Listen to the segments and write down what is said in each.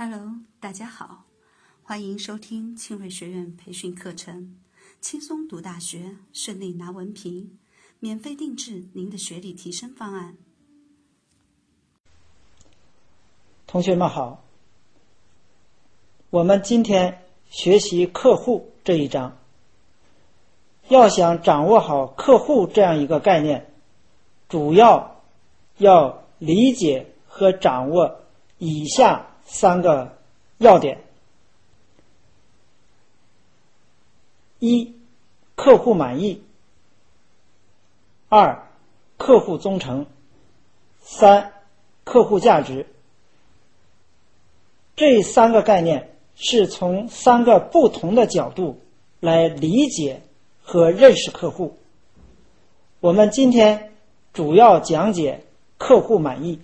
Hello，大家好，欢迎收听庆瑞学院培训课程，轻松读大学，顺利拿文凭，免费定制您的学历提升方案。同学们好，我们今天学习客户这一章。要想掌握好客户这样一个概念，主要要理解和掌握以下。三个要点：一、客户满意；二、客户忠诚；三、客户价值。这三个概念是从三个不同的角度来理解和认识客户。我们今天主要讲解客户满意。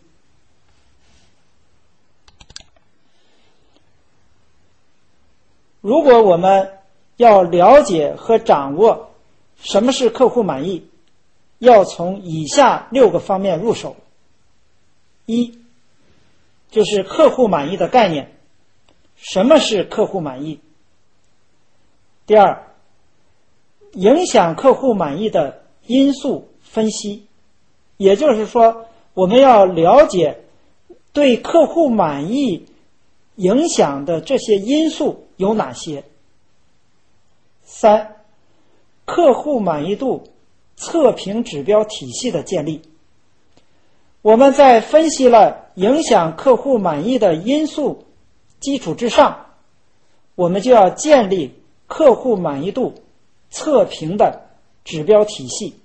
如果我们要了解和掌握什么是客户满意，要从以下六个方面入手。一，就是客户满意的概念，什么是客户满意？第二，影响客户满意的因素分析，也就是说，我们要了解对客户满意影响的这些因素。有哪些？三、客户满意度测评指标体系的建立。我们在分析了影响客户满意的因素基础之上，我们就要建立客户满意度测评的指标体系。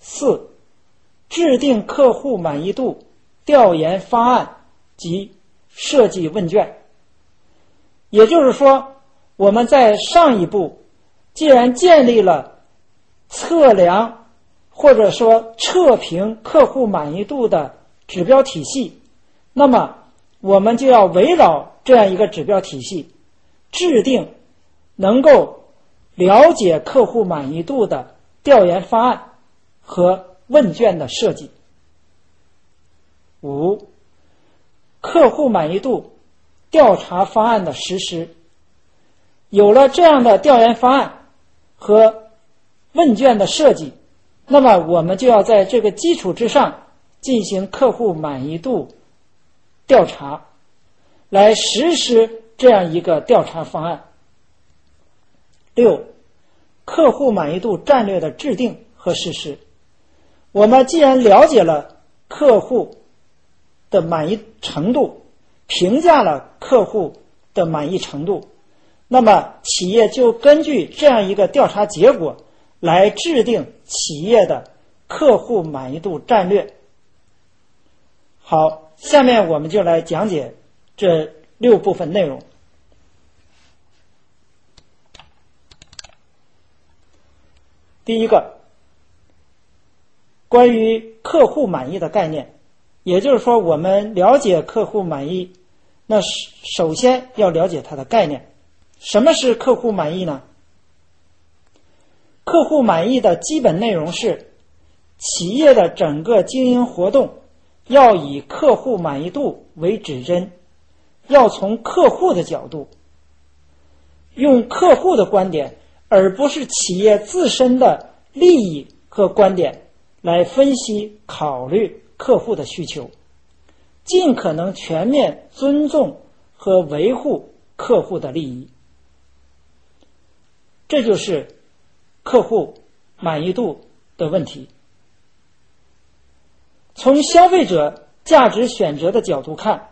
四、制定客户满意度调研方案及设计问卷。也就是说，我们在上一步既然建立了测量或者说测评客户满意度的指标体系，那么我们就要围绕这样一个指标体系，制定能够了解客户满意度的调研方案和问卷的设计。五，客户满意度。调查方案的实施，有了这样的调研方案和问卷的设计，那么我们就要在这个基础之上进行客户满意度调查，来实施这样一个调查方案。六，客户满意度战略的制定和实施。我们既然了解了客户的满意程度。评价了客户的满意程度，那么企业就根据这样一个调查结果来制定企业的客户满意度战略。好，下面我们就来讲解这六部分内容。第一个，关于客户满意的概念，也就是说，我们了解客户满意。那首先要了解它的概念，什么是客户满意呢？客户满意的基本内容是，企业的整个经营活动要以客户满意度为指针，要从客户的角度，用客户的观点，而不是企业自身的利益和观点来分析考虑客户的需求。尽可能全面尊重和维护客户的利益，这就是客户满意度的问题。从消费者价值选择的角度看，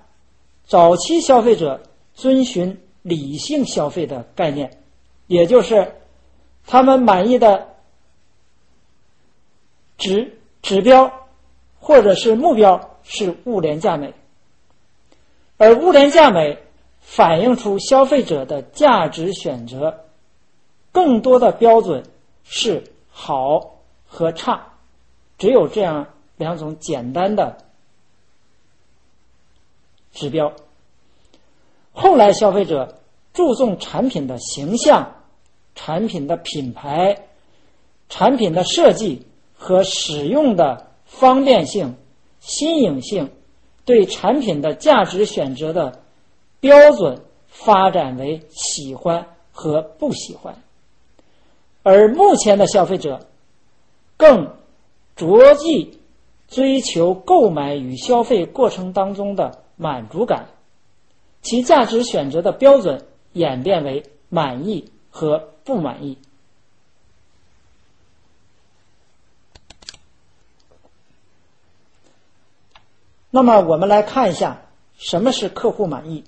早期消费者遵循理性消费的概念，也就是他们满意的指指标或者是目标。是物廉价美，而物廉价美反映出消费者的价值选择，更多的标准是好和差，只有这样两种简单的指标。后来消费者注重产品的形象、产品的品牌、产品的设计和使用的方便性。新颖性、对产品的价值选择的标准发展为喜欢和不喜欢，而目前的消费者更着意追求购买与消费过程当中的满足感，其价值选择的标准演变为满意和不满意。那么，我们来看一下什么是客户满意。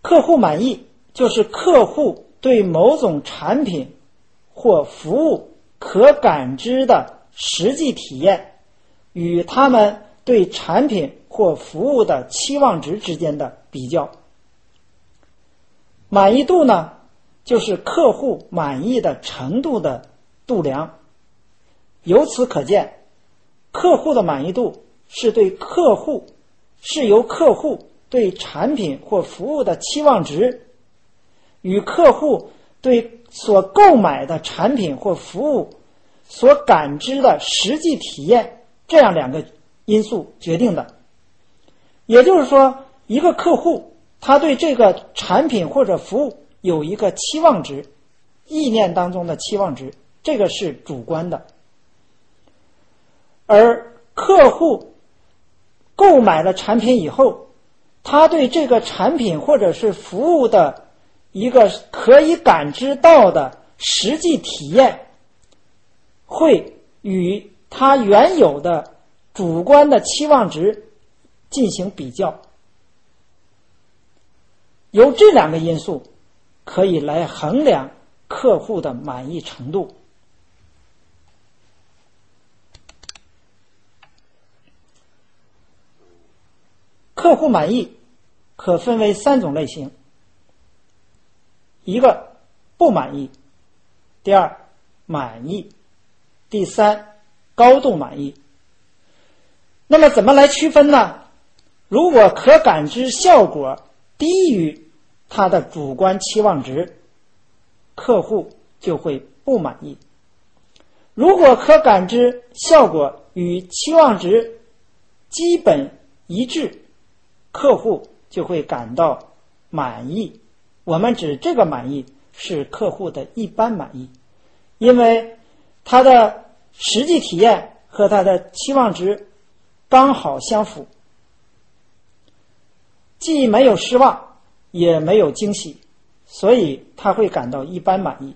客户满意就是客户对某种产品或服务可感知的实际体验与他们对产品或服务的期望值之间的比较。满意度呢，就是客户满意的程度的度量。由此可见。客户的满意度是对客户是由客户对产品或服务的期望值与客户对所购买的产品或服务所感知的实际体验这样两个因素决定的。也就是说，一个客户他对这个产品或者服务有一个期望值，意念当中的期望值，这个是主观的。而客户购买了产品以后，他对这个产品或者是服务的一个可以感知到的实际体验，会与他原有的主观的期望值进行比较。由这两个因素可以来衡量客户的满意程度。客户满意可分为三种类型：一个不满意，第二满意，第三高度满意。那么怎么来区分呢？如果可感知效果低于他的主观期望值，客户就会不满意；如果可感知效果与期望值基本一致，客户就会感到满意。我们指这个满意是客户的一般满意，因为他的实际体验和他的期望值刚好相符，既没有失望，也没有惊喜，所以他会感到一般满意。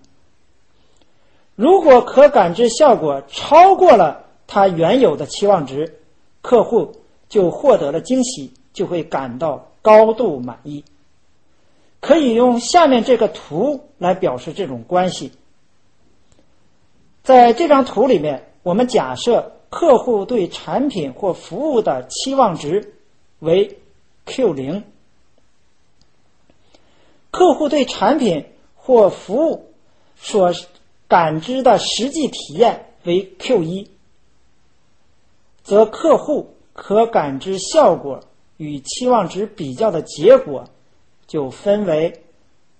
如果可感知效果超过了他原有的期望值，客户就获得了惊喜。就会感到高度满意。可以用下面这个图来表示这种关系。在这张图里面，我们假设客户对产品或服务的期望值为 Q 零，客户对产品或服务所感知的实际体验为 Q 一，则客户可感知效果。与期望值比较的结果，就分为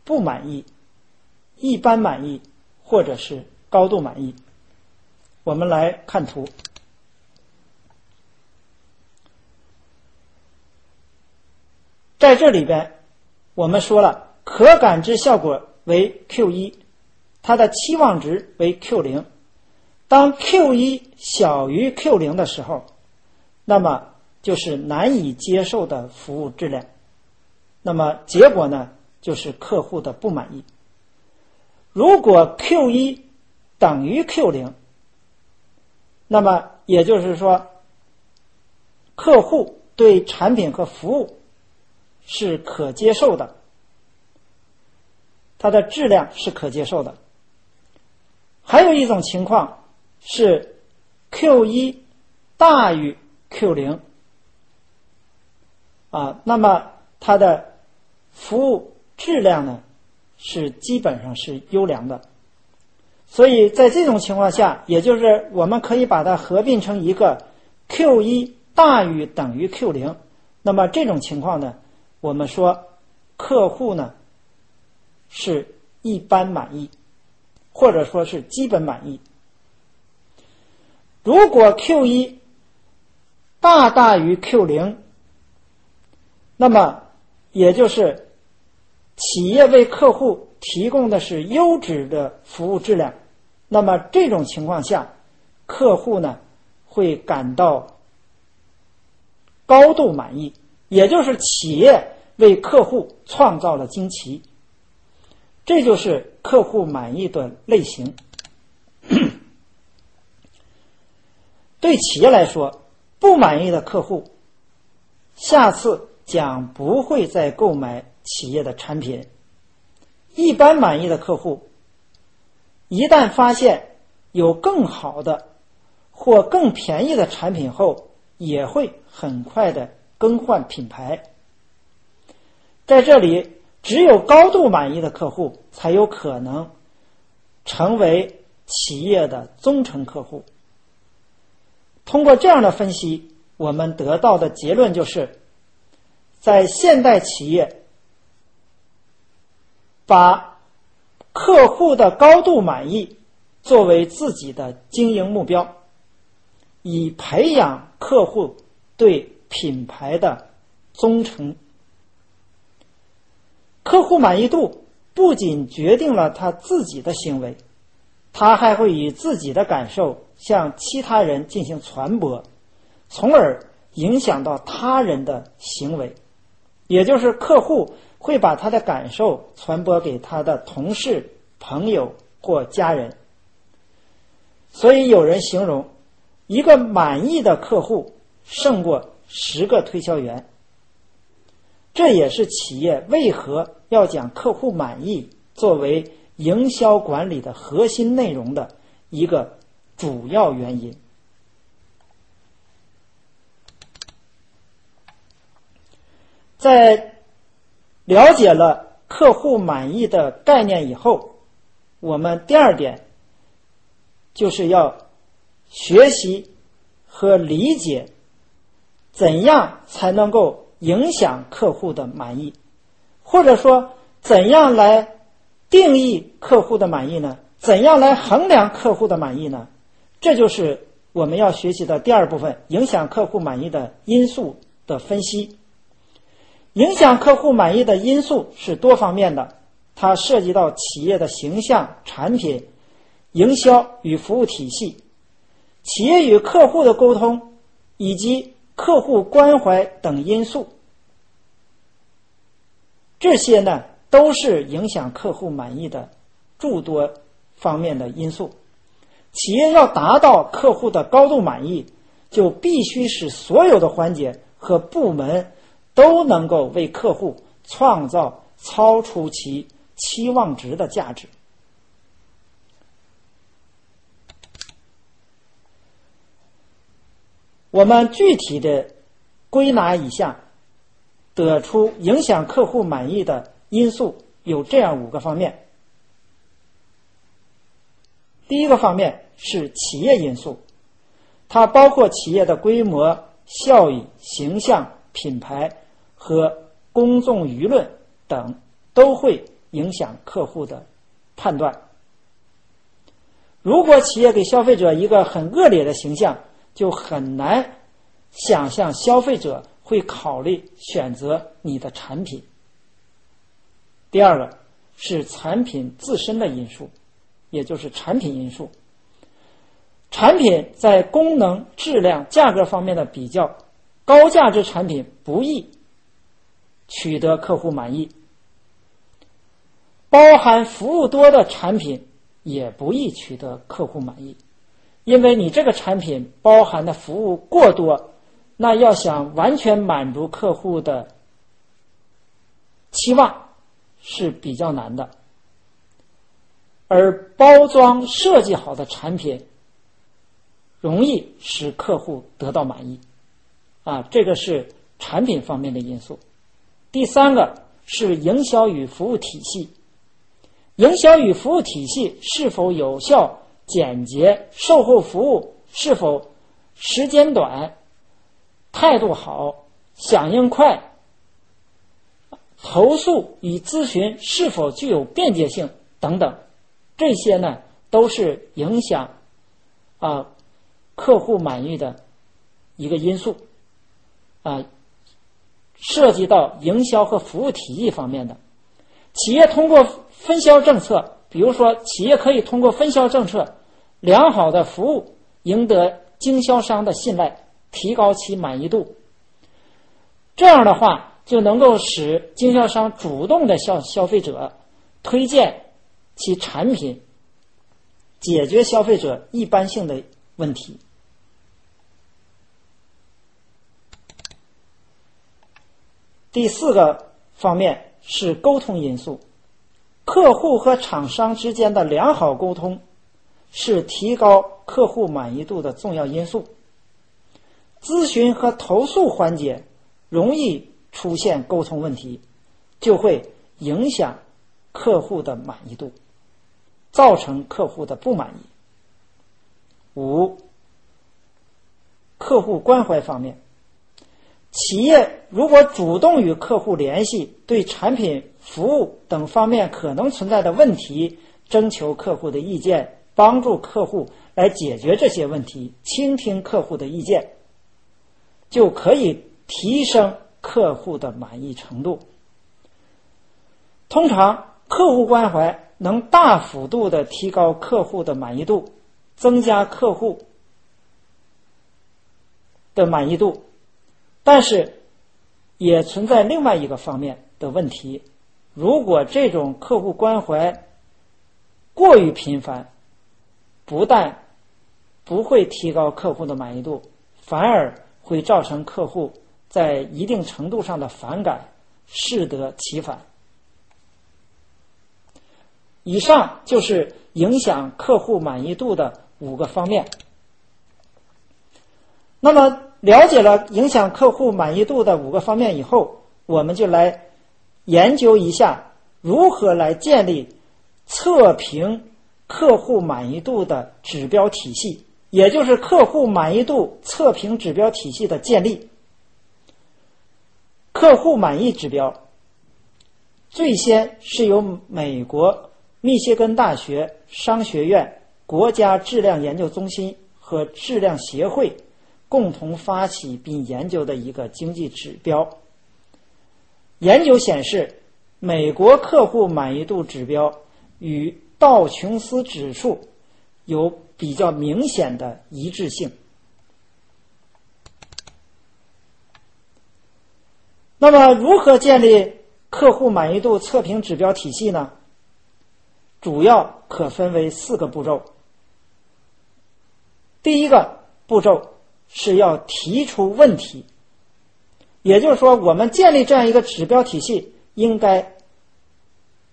不满意、一般满意或者是高度满意。我们来看图，在这里边，我们说了可感知效果为 Q 一，它的期望值为 Q 零。当 Q 一小于 Q 零的时候，那么。就是难以接受的服务质量，那么结果呢？就是客户的不满意。如果 Q 一等于 Q 零，那么也就是说，客户对产品和服务是可接受的，它的质量是可接受的。还有一种情况是 Q 一大于 Q 零。啊，那么它的服务质量呢，是基本上是优良的，所以在这种情况下，也就是我们可以把它合并成一个 Q 一大于等于 Q 零，那么这种情况呢，我们说客户呢是一般满意，或者说是基本满意。如果 Q 一大大于 Q 零，那么也就是企业为客户提供的是优质的服务质量，那么这种情况下，客户呢会感到高度满意，也就是企业为客户创造了惊奇，这就是客户满意的类型。对企业来说，不满意的客户，下次将不会再购买企业的产品。一般满意的客户，一旦发现有更好的或更便宜的产品后，也会很快的更换品牌。在这里，只有高度满意的客户才有可能成为企业的忠诚客户。通过这样的分析，我们得到的结论就是，在现代企业，把客户的高度满意作为自己的经营目标，以培养客户对品牌的忠诚。客户满意度不仅决定了他自己的行为，他还会以自己的感受。向其他人进行传播，从而影响到他人的行为，也就是客户会把他的感受传播给他的同事、朋友或家人。所以有人形容，一个满意的客户胜过十个推销员。这也是企业为何要将客户满意作为营销管理的核心内容的一个。主要原因，在了解了客户满意的概念以后，我们第二点就是要学习和理解怎样才能够影响客户的满意，或者说怎样来定义客户的满意呢？怎样来衡量客户的满意呢？这就是我们要学习的第二部分，影响客户满意的因素的分析。影响客户满意的因素是多方面的，它涉及到企业的形象、产品、营销与服务体系、企业与客户的沟通以及客户关怀等因素。这些呢，都是影响客户满意的诸多方面的因素。企业要达到客户的高度满意，就必须使所有的环节和部门都能够为客户创造超出其期望值的价值。我们具体的归纳一下，得出影响客户满意的因素有这样五个方面。第一个方面是企业因素，它包括企业的规模、效益、形象、品牌和公众舆论等，都会影响客户的判断。如果企业给消费者一个很恶劣的形象，就很难想象消费者会考虑选择你的产品。第二个是产品自身的因素。也就是产品因素，产品在功能、质量、价格方面的比较，高价值产品不易取得客户满意；包含服务多的产品也不易取得客户满意，因为你这个产品包含的服务过多，那要想完全满足客户的期望是比较难的。而包装设计好的产品，容易使客户得到满意，啊，这个是产品方面的因素。第三个是营销与服务体系，营销与服务体系是否有效、简洁，售后服务是否时间短、态度好、响应快，投诉与咨询是否具有便捷性等等。这些呢，都是影响啊客户满意的一个因素。啊，涉及到营销和服务体系方面的。企业通过分销政策，比如说，企业可以通过分销政策，良好的服务赢得经销商的信赖，提高其满意度。这样的话，就能够使经销商主动的向消费者推荐其产品，解决消费者一般性的问题。第四个方面是沟通因素，客户和厂商之间的良好沟通是提高客户满意度的重要因素。咨询和投诉环节容易出现沟通问题，就会影响客户的满意度，造成客户的不满意。五，客户关怀方面。企业如果主动与客户联系，对产品、服务等方面可能存在的问题征求客户的意见，帮助客户来解决这些问题，倾听客户的意见，就可以提升客户的满意程度。通常，客户关怀能大幅度的提高客户的满意度，增加客户的满意度。但是，也存在另外一个方面的问题：如果这种客户关怀过于频繁，不但不会提高客户的满意度，反而会造成客户在一定程度上的反感，适得其反。以上就是影响客户满意度的五个方面。那么。了解了影响客户满意度的五个方面以后，我们就来研究一下如何来建立测评客户满意度的指标体系，也就是客户满意度测评指标体系的建立。客户满意指标最先是由美国密歇根大学商学院、国家质量研究中心和质量协会。共同发起并研究的一个经济指标。研究显示，美国客户满意度指标与道琼斯指数有比较明显的一致性。那么，如何建立客户满意度测评指标体系呢？主要可分为四个步骤。第一个步骤。是要提出问题，也就是说，我们建立这样一个指标体系，应该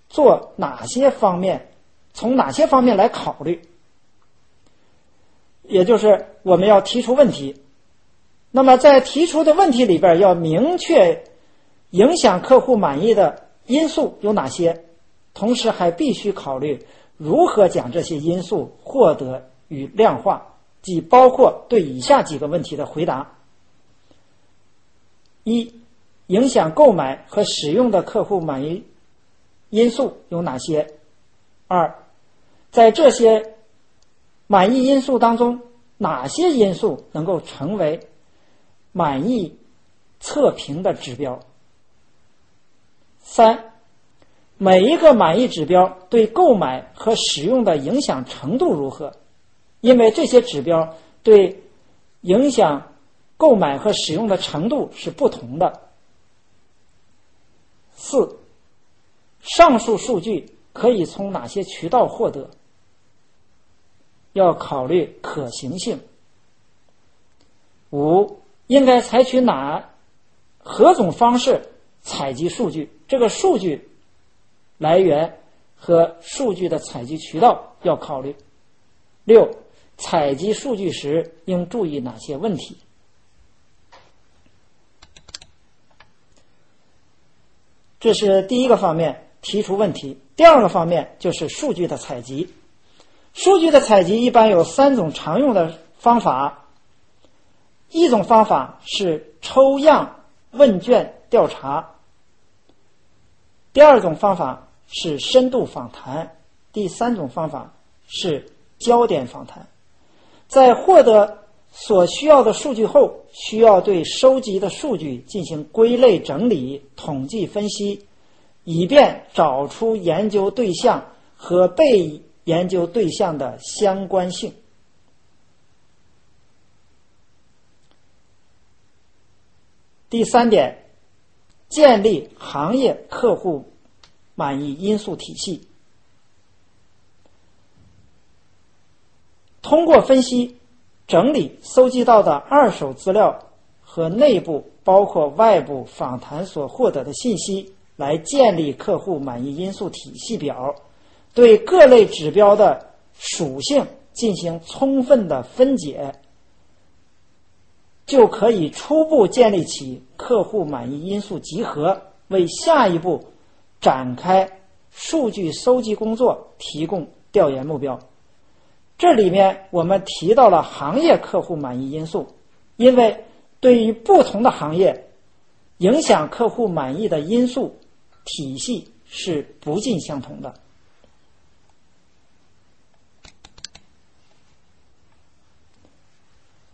做哪些方面，从哪些方面来考虑？也就是我们要提出问题。那么，在提出的问题里边，要明确影响客户满意的因素有哪些，同时还必须考虑如何将这些因素获得与量化。即包括对以下几个问题的回答：一、影响购买和使用的客户满意因素有哪些？二、在这些满意因素当中，哪些因素能够成为满意测评的指标？三、每一个满意指标对购买和使用的影响程度如何？因为这些指标对影响购买和使用的程度是不同的。四，上述数据可以从哪些渠道获得？要考虑可行性。五，应该采取哪何种方式采集数据？这个数据来源和数据的采集渠道要考虑。六。采集数据时应注意哪些问题？这是第一个方面，提出问题。第二个方面就是数据的采集。数据的采集一般有三种常用的方法。一种方法是抽样问卷调查。第二种方法是深度访谈。第三种方法是焦点访谈。在获得所需要的数据后，需要对收集的数据进行归类整理、统计分析，以便找出研究对象和被研究对象的相关性。第三点，建立行业客户满意因素体系。通过分析、整理搜集到的二手资料和内部包括外部访谈所获得的信息，来建立客户满意因素体系表，对各类指标的属性进行充分的分解，就可以初步建立起客户满意因素集合，为下一步展开数据搜集工作提供调研目标。这里面我们提到了行业客户满意因素，因为对于不同的行业，影响客户满意的因素体系是不尽相同的。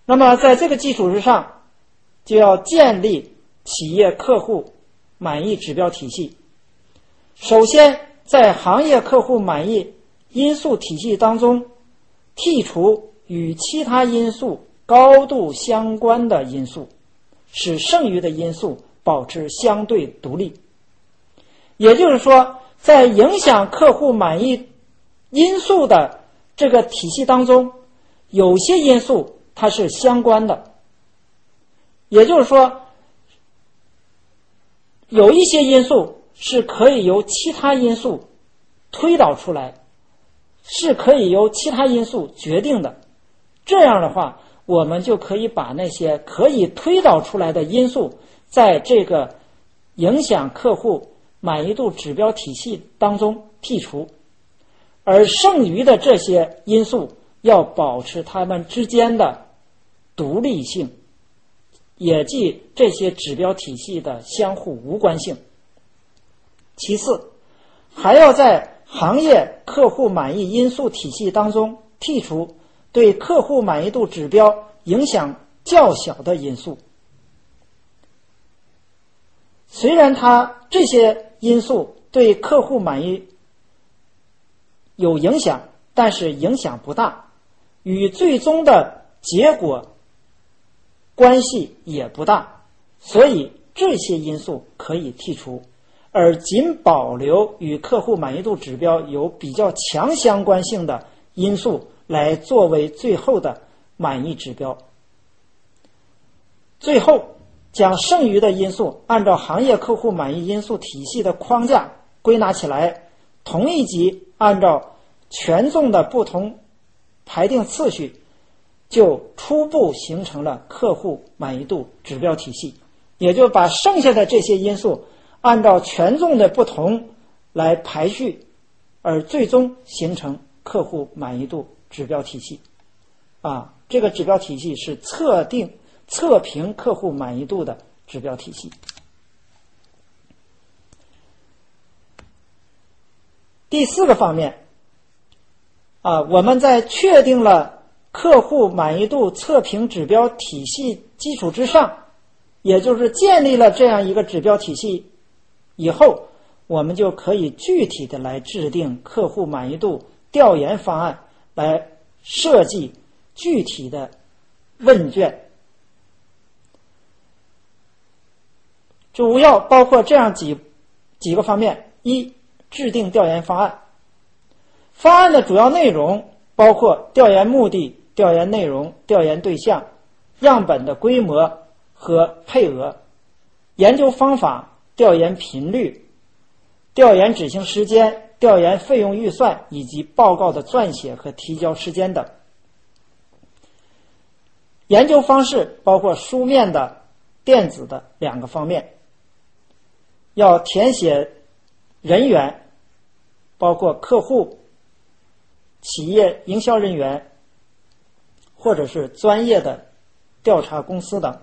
那么在这个基础之上，就要建立企业客户满意指标体系。首先，在行业客户满意因素体系当中。剔除与其他因素高度相关的因素，使剩余的因素保持相对独立。也就是说，在影响客户满意因素的这个体系当中，有些因素它是相关的。也就是说，有一些因素是可以由其他因素推导出来。是可以由其他因素决定的，这样的话，我们就可以把那些可以推导出来的因素，在这个影响客户满意度指标体系当中剔除，而剩余的这些因素要保持它们之间的独立性，也即这些指标体系的相互无关性。其次，还要在。行业客户满意因素体系当中剔除对客户满意度指标影响较小的因素。虽然它这些因素对客户满意有影响，但是影响不大，与最终的结果关系也不大，所以这些因素可以剔除。而仅保留与客户满意度指标有比较强相关性的因素来作为最后的满意指标。最后，将剩余的因素按照行业客户满意因素体系的框架归纳起来，同一级按照权重的不同排定次序，就初步形成了客户满意度指标体系。也就把剩下的这些因素。按照权重的不同来排序，而最终形成客户满意度指标体系。啊，这个指标体系是测定、测评客户满意度的指标体系。第四个方面，啊，我们在确定了客户满意度测评指标体系基础之上，也就是建立了这样一个指标体系。以后，我们就可以具体的来制定客户满意度调研方案，来设计具体的问卷。主要包括这样几几个方面：一、制定调研方案。方案的主要内容包括调研目的、调研内容、调研对象、样本的规模和配额、研究方法。调研频率、调研执行时间、调研费用预算以及报告的撰写和提交时间等。研究方式包括书面的、电子的两个方面。要填写人员，包括客户、企业营销人员，或者是专业的调查公司等，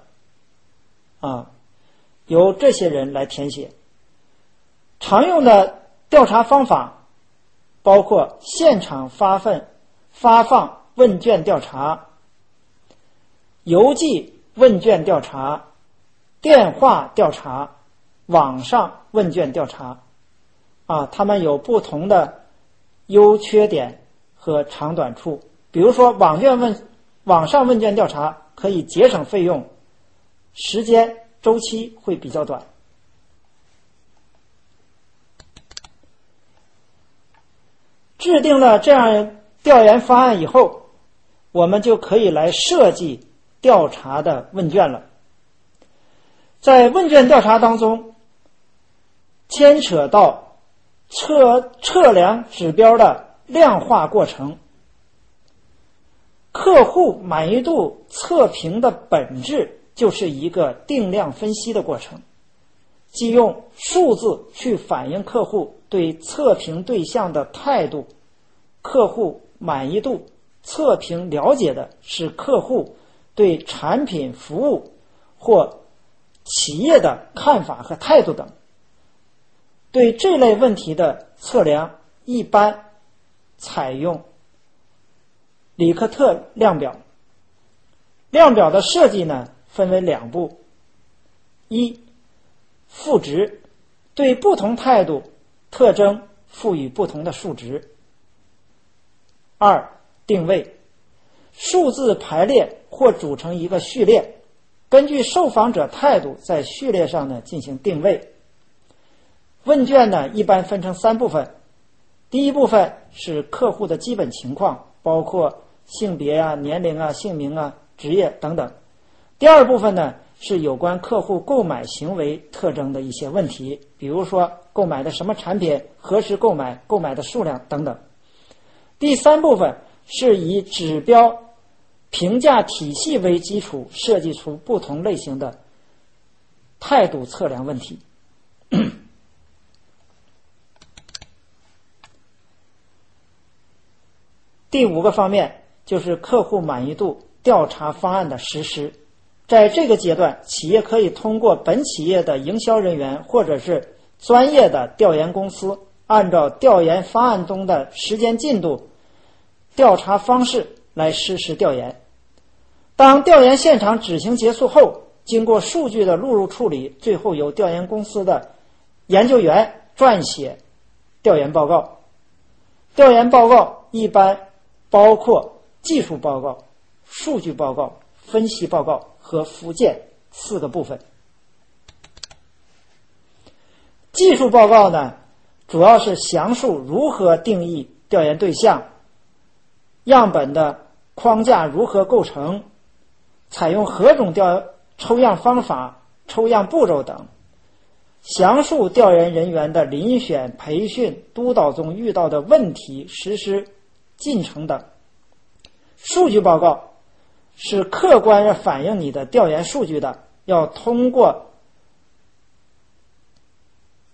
啊。由这些人来填写。常用的调查方法包括现场发份、发放问卷调查、邮寄问卷调查、电话调查、网上问卷调查，啊，他们有不同的优缺点和长短处。比如说，网卷问网上问卷调查可以节省费用，时间周期会比较短。制定了这样调研方案以后，我们就可以来设计调查的问卷了。在问卷调查当中，牵扯到测测量指标的量化过程。客户满意度测评的本质就是一个定量分析的过程，即用数字去反映客户对测评对象的态度。客户满意度测评了解的是客户对产品、服务或企业的看法和态度等。对这类问题的测量，一般采用。里克特量表，量表的设计呢分为两步：一，赋值，对不同态度特征赋予不同的数值；二，定位，数字排列或组成一个序列，根据受访者态度在序列上呢进行定位。问卷呢一般分成三部分，第一部分是客户的基本情况，包括。性别啊、年龄啊、姓名啊、职业等等。第二部分呢是有关客户购买行为特征的一些问题，比如说购买的什么产品、何时购买、购买的数量等等。第三部分是以指标评价体系为基础，设计出不同类型的态度测量问题。第五个方面。就是客户满意度调查方案的实施，在这个阶段，企业可以通过本企业的营销人员或者是专业的调研公司，按照调研方案中的时间进度、调查方式来实施调研。当调研现场执行结束后，经过数据的录入处理，最后由调研公司的研究员撰写调研报告。调研报告一般包括。技术报告、数据报告、分析报告和附件四个部分。技术报告呢，主要是详述如何定义调研对象、样本的框架如何构成、采用何种调抽样方法、抽样步骤等，详述调研人员的遴选、培训、督导中遇到的问题、实施进程等。数据报告是客观反映你的调研数据的，要通过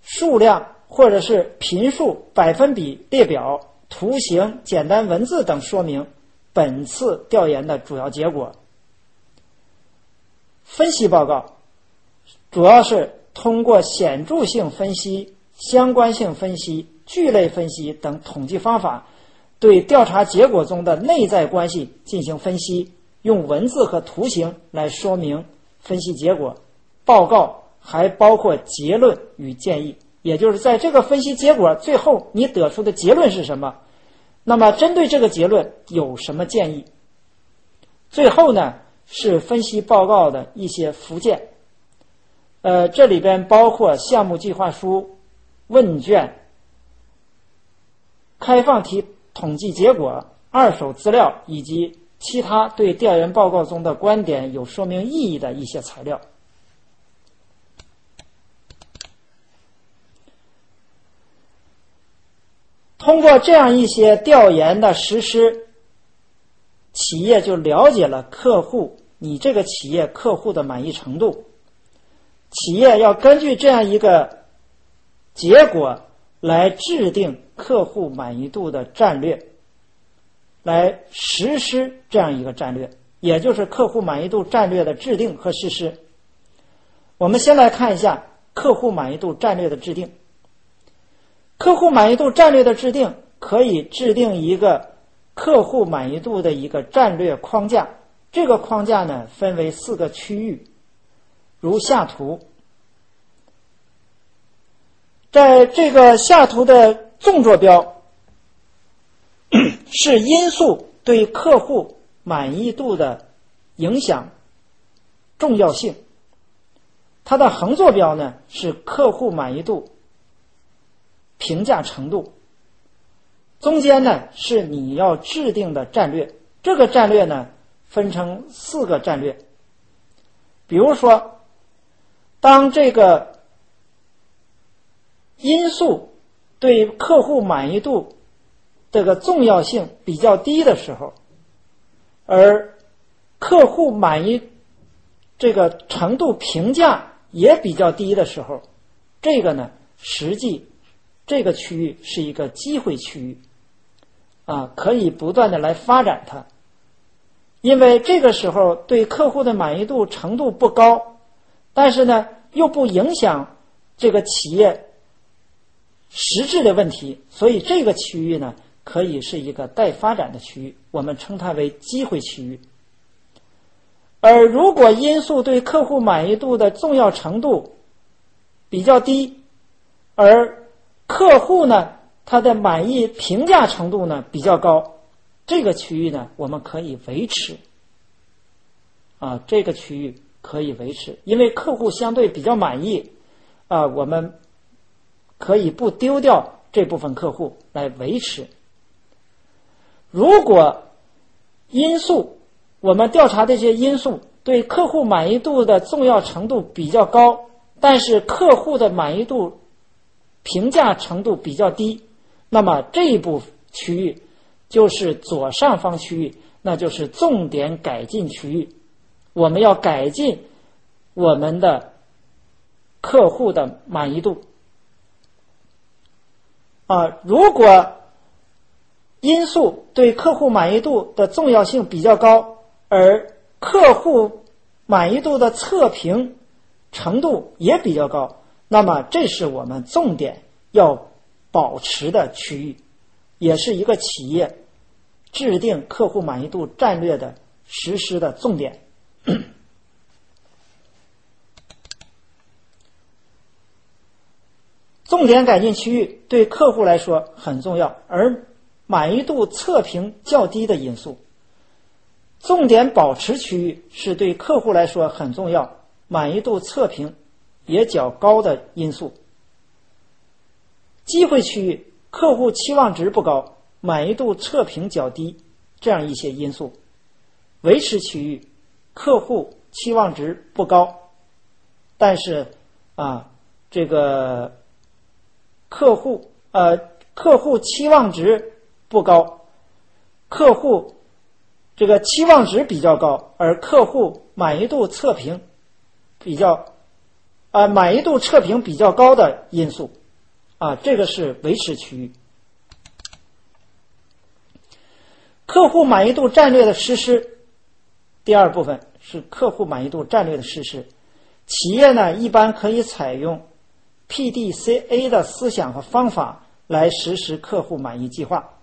数量或者是频数、百分比列表、图形、简单文字等说明本次调研的主要结果。分析报告主要是通过显著性分析、相关性分析、聚类分析等统计方法。对调查结果中的内在关系进行分析，用文字和图形来说明分析结果。报告还包括结论与建议，也就是在这个分析结果最后你得出的结论是什么？那么针对这个结论有什么建议？最后呢是分析报告的一些附件，呃，这里边包括项目计划书、问卷、开放题。统计结果、二手资料以及其他对调研报告中的观点有说明意义的一些材料。通过这样一些调研的实施，企业就了解了客户，你这个企业客户的满意程度。企业要根据这样一个结果来制定。客户满意度的战略，来实施这样一个战略，也就是客户满意度战略的制定和实施。我们先来看一下客户满意度战略的制定。客户满意度战略的制定可以制定一个客户满意度的一个战略框架，这个框架呢分为四个区域，如下图。在这个下图的纵坐标是因素对客户满意度的影响重要性，它的横坐标呢是客户满意度评价程度，中间呢是你要制定的战略。这个战略呢分成四个战略，比如说，当这个。因素对客户满意度这个重要性比较低的时候，而客户满意这个程度评价也比较低的时候，这个呢，实际这个区域是一个机会区域，啊，可以不断的来发展它，因为这个时候对客户的满意度程度不高，但是呢，又不影响这个企业。实质的问题，所以这个区域呢，可以是一个待发展的区域，我们称它为机会区域。而如果因素对客户满意度的重要程度比较低，而客户呢，他的满意评价程度呢比较高，这个区域呢，我们可以维持。啊，这个区域可以维持，因为客户相对比较满意，啊，我们。可以不丢掉这部分客户来维持。如果因素，我们调查这些因素对客户满意度的重要程度比较高，但是客户的满意度评价程度比较低，那么这一部区域就是左上方区域，那就是重点改进区域。我们要改进我们的客户的满意度。啊，如果因素对客户满意度的重要性比较高，而客户满意度的测评程度也比较高，那么这是我们重点要保持的区域，也是一个企业制定客户满意度战略的实施的重点。重点改进区域对客户来说很重要，而满意度测评较低的因素，重点保持区域是对客户来说很重要，满意度测评也较高的因素。机会区域客户期望值不高，满意度测评较低，这样一些因素。维持区域客户期望值不高，但是啊，这个。客户呃，客户期望值不高，客户这个期望值比较高，而客户满意度测评比较啊满意度测评比较高的因素啊，这个是维持区域。客户满意度战略的实施，第二部分是客户满意度战略的实施。企业呢，一般可以采用。PDCA 的思想和方法来实施客户满意计划。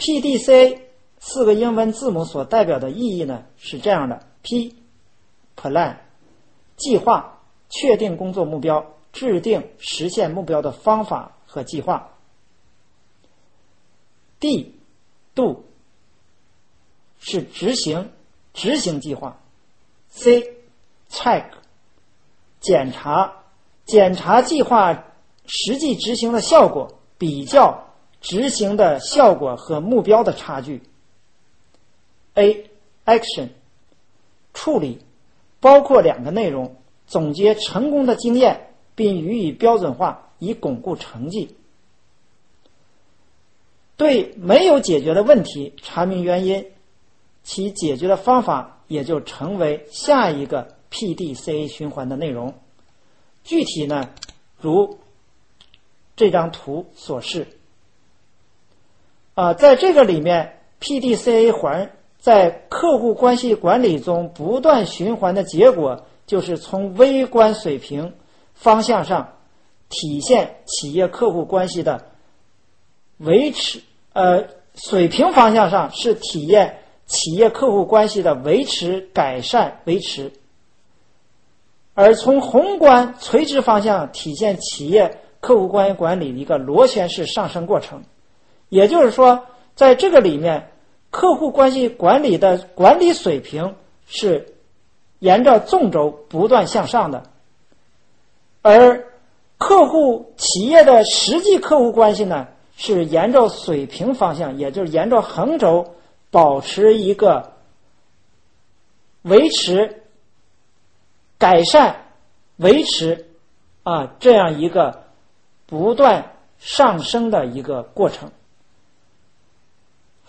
PDC 四个英文字母所代表的意义呢是这样的：P，Plan，计划，确定工作目标，制定实现目标的方法和计划；D，Do，是执行，执行计划；C，Check，检查。检查计划实际执行的效果，比较执行的效果和目标的差距。A action 处理包括两个内容：总结成功的经验，并予以标准化，以巩固成绩。对没有解决的问题查明原因，其解决的方法也就成为下一个 PDCA 循环的内容。具体呢，如这张图所示，啊，在这个里面，PDCA 环在客户关系管理中不断循环的结果，就是从微观水平方向上体现企业客户关系的维持，呃，水平方向上是体验企业客户关系的维持、改善、维持。而从宏观垂直方向体现企业客户关系管理的一个螺旋式上升过程，也就是说，在这个里面，客户关系管理的管理水平是沿着纵轴不断向上的，而客户企业的实际客户关系呢，是沿着水平方向，也就是沿着横轴保持一个维持。改善、维持啊，这样一个不断上升的一个过程。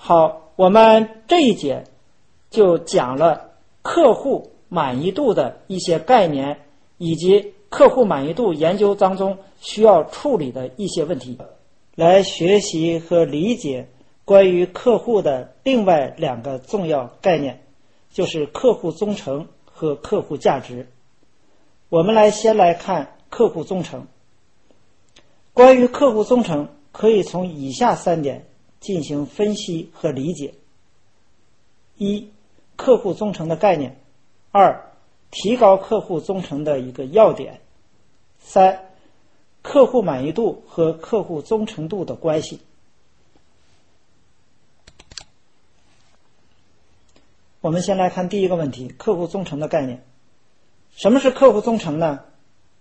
好，我们这一节就讲了客户满意度的一些概念，以及客户满意度研究当中需要处理的一些问题，来学习和理解关于客户的另外两个重要概念，就是客户忠诚和客户价值。我们来先来看客户忠诚。关于客户忠诚，可以从以下三点进行分析和理解：一、客户忠诚的概念；二、提高客户忠诚的一个要点；三、客户满意度和客户忠诚度的关系。我们先来看第一个问题：客户忠诚的概念。什么是客户忠诚呢？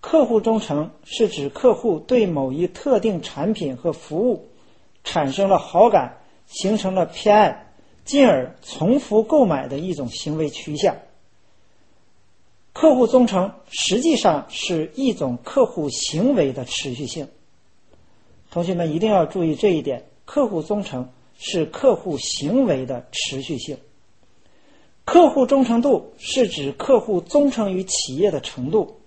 客户忠诚是指客户对某一特定产品和服务产生了好感，形成了偏爱，进而重复购买的一种行为趋向。客户忠诚实际上是一种客户行为的持续性。同学们一定要注意这一点：客户忠诚是客户行为的持续性。客户忠诚度是指客户忠诚于企业的程度。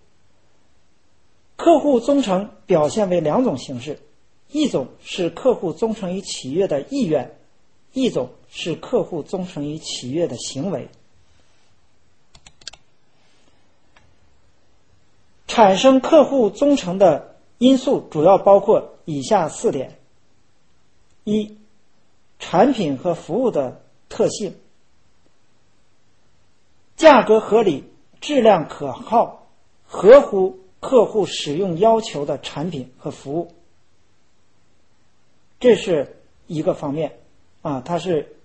客户忠诚表现为两种形式：一种是客户忠诚于企业的意愿，一种是客户忠诚于企业的行为。产生客户忠诚的因素主要包括以下四点：一、产品和服务的特性。价格合理、质量可靠、合乎客户使用要求的产品和服务，这是一个方面啊，它是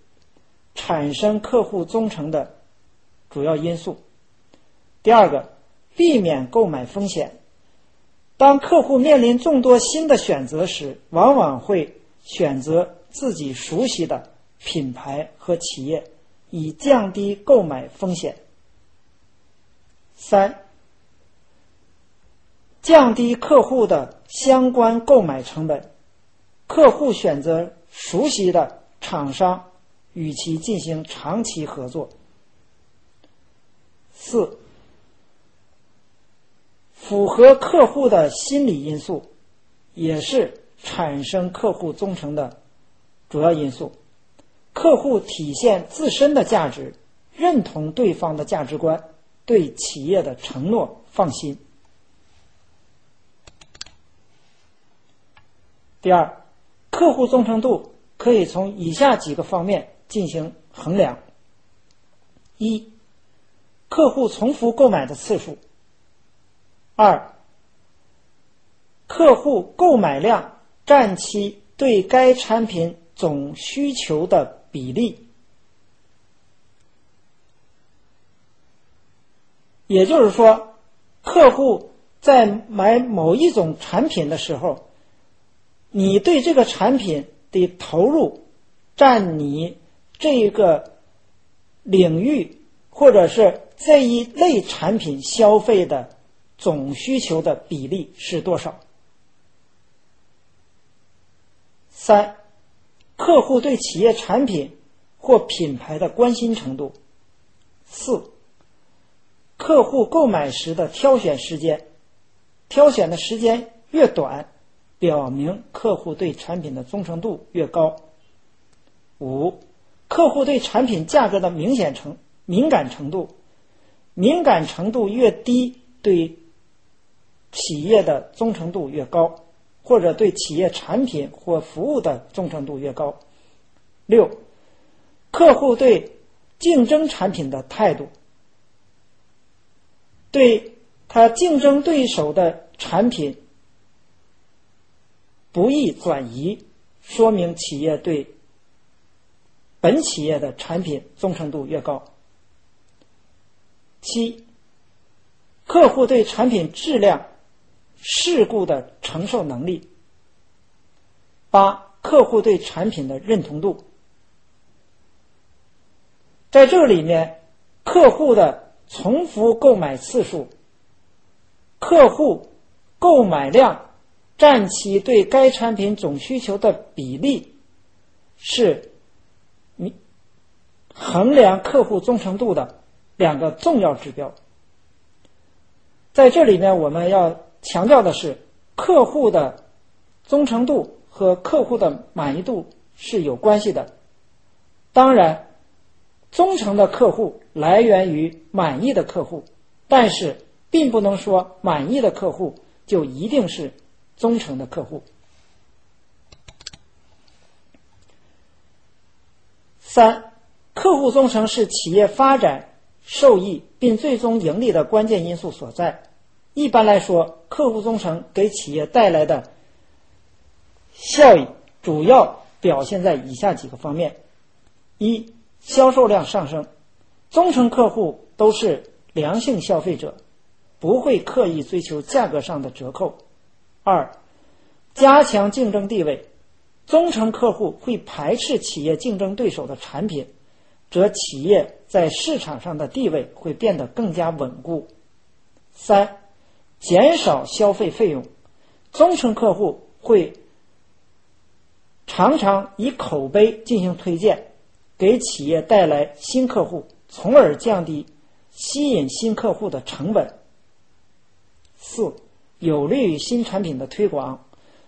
产生客户忠诚的主要因素。第二个，避免购买风险。当客户面临众多新的选择时，往往会选择自己熟悉的品牌和企业。以降低购买风险。三、降低客户的相关购买成本，客户选择熟悉的厂商，与其进行长期合作。四、符合客户的心理因素，也是产生客户忠诚的主要因素。客户体现自身的价值，认同对方的价值观，对企业的承诺放心。第二，客户忠诚度可以从以下几个方面进行衡量：一、客户重复购买的次数；二、客户购买量占其对该产品总需求的。比例，也就是说，客户在买某一种产品的时候，你对这个产品的投入占你这个领域或者是这一类产品消费的总需求的比例是多少？三。客户对企业产品或品牌的关心程度。四、客户购买时的挑选时间，挑选的时间越短，表明客户对产品的忠诚度越高。五、客户对产品价格的明显程敏感程度，敏感程度越低，对企业的忠诚度越高。或者对企业产品或服务的忠诚度越高。六，客户对竞争产品的态度，对他竞争对手的产品不易转移，说明企业对本企业的产品忠诚度越高。七，客户对产品质量、事故的承受能力。八，客户对产品的认同度。在这里面，客户的重复购买次数、客户购买量占其对该产品总需求的比例，是你衡量客户忠诚度的两个重要指标。在这里面，我们要强调的是，客户的忠诚度和客户的满意度是有关系的。当然。忠诚的客户来源于满意的客户，但是并不能说满意的客户就一定是忠诚的客户。三，客户忠诚是企业发展受益并最终盈利的关键因素所在。一般来说，客户忠诚给企业带来的效益主要表现在以下几个方面：一。销售量上升，忠诚客户都是良性消费者，不会刻意追求价格上的折扣。二，加强竞争地位，忠诚客户会排斥企业竞争对手的产品，则企业在市场上的地位会变得更加稳固。三，减少消费费用，忠诚客户会常常以口碑进行推荐。给企业带来新客户，从而降低吸引新客户的成本。四，有利于新产品的推广，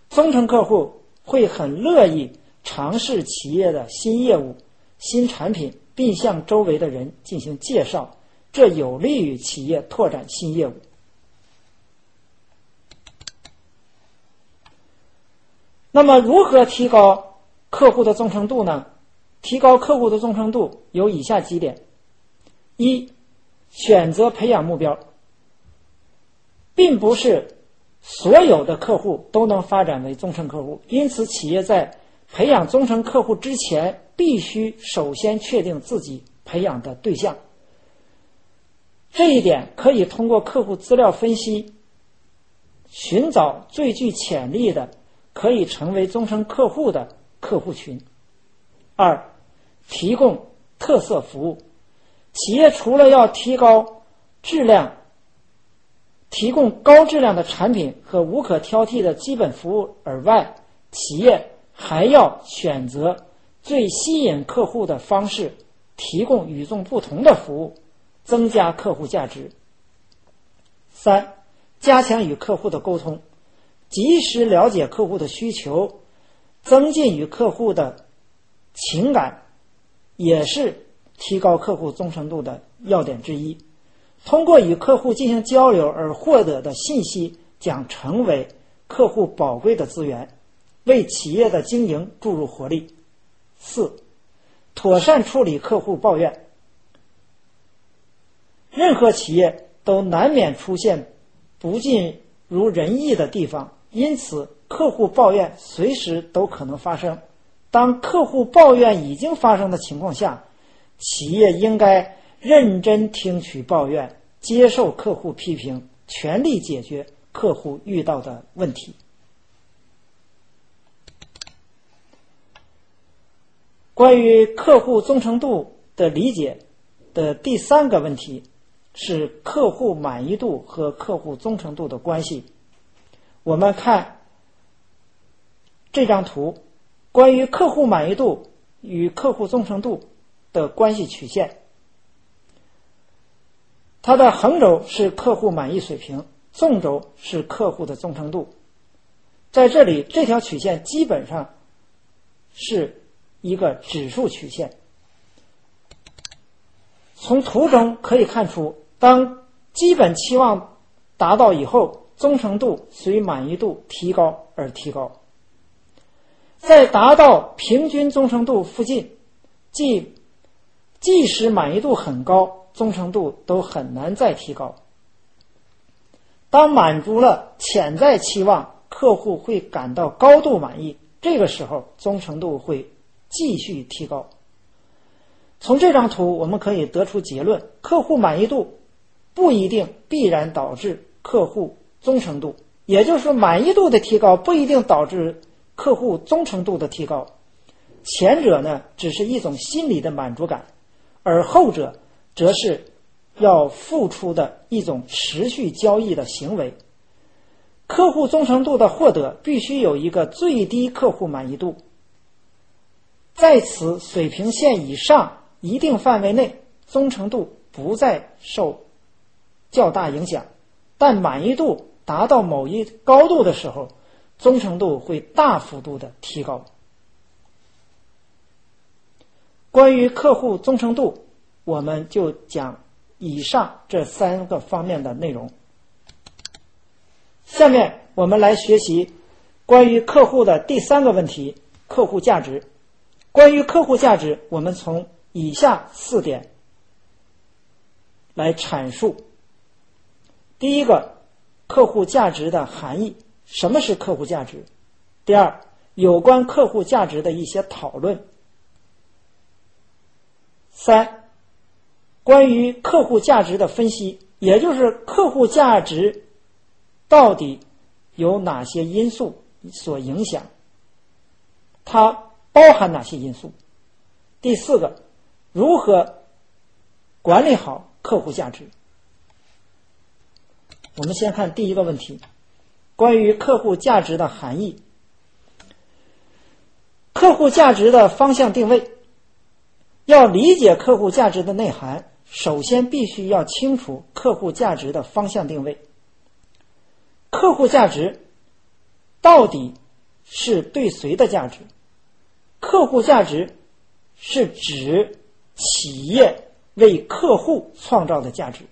忠诚客户会很乐意尝试企业的新业务、新产品，并向周围的人进行介绍，这有利于企业拓展新业务。那么，如何提高客户的忠诚度呢？提高客户的忠诚度有以下几点：一、选择培养目标，并不是所有的客户都能发展为忠诚客户，因此企业在培养忠诚客户之前，必须首先确定自己培养的对象。这一点可以通过客户资料分析，寻找最具潜力的可以成为忠诚客户的客户群。二。提供特色服务，企业除了要提高质量、提供高质量的产品和无可挑剔的基本服务而外，企业还要选择最吸引客户的方式，提供与众不同的服务，增加客户价值。三、加强与客户的沟通，及时了解客户的需求，增进与客户的情感。也是提高客户忠诚度的要点之一。通过与客户进行交流而获得的信息，将成为客户宝贵的资源，为企业的经营注入活力。四、妥善处理客户抱怨。任何企业都难免出现不尽如人意的地方，因此客户抱怨随时都可能发生。当客户抱怨已经发生的情况下，企业应该认真听取抱怨，接受客户批评，全力解决客户遇到的问题。关于客户忠诚度的理解的第三个问题是客户满意度和客户忠诚度的关系。我们看这张图。关于客户满意度与客户忠诚度的关系曲线，它的横轴是客户满意水平，纵轴是客户的忠诚度。在这里，这条曲线基本上是一个指数曲线。从图中可以看出，当基本期望达到以后，忠诚度随满意度提高而提高。在达到平均忠诚度附近，即即使满意度很高，忠诚度都很难再提高。当满足了潜在期望，客户会感到高度满意，这个时候忠诚度会继续提高。从这张图我们可以得出结论：客户满意度不一定必然导致客户忠诚度，也就是，满意度的提高不一定导致客户忠诚度的提高。前者呢，只是一种心理的满足感，而后者则是。要付出的一种持续交易的行为，客户忠诚度的获得必须有一个最低客户满意度，在此水平线以上一定范围内，忠诚度不再受较大影响，但满意度达到某一高度的时候，忠诚度会大幅度的提高。关于客户忠诚度，我们就讲。以上这三个方面的内容。下面我们来学习关于客户的第三个问题：客户价值。关于客户价值，我们从以下四点来阐述。第一个，客户价值的含义，什么是客户价值？第二，有关客户价值的一些讨论。三。关于客户价值的分析，也就是客户价值到底有哪些因素所影响？它包含哪些因素？第四个，如何管理好客户价值？我们先看第一个问题：关于客户价值的含义。客户价值的方向定位，要理解客户价值的内涵。首先，必须要清楚客户价值的方向定位。客户价值到底是对谁的价值？客户价值是指企业为客户创造的价值。